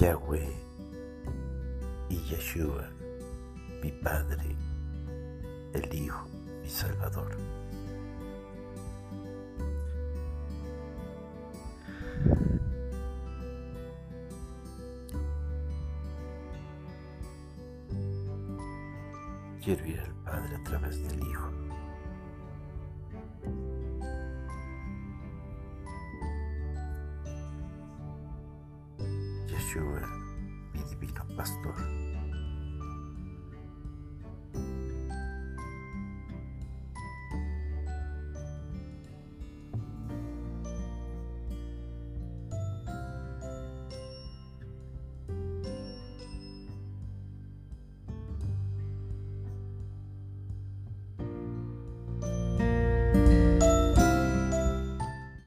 Yahweh y Yeshua, mi Padre, el Hijo, mi Salvador. Quiero ir al Padre a través del Hijo. Yeshua, mi divino pastor.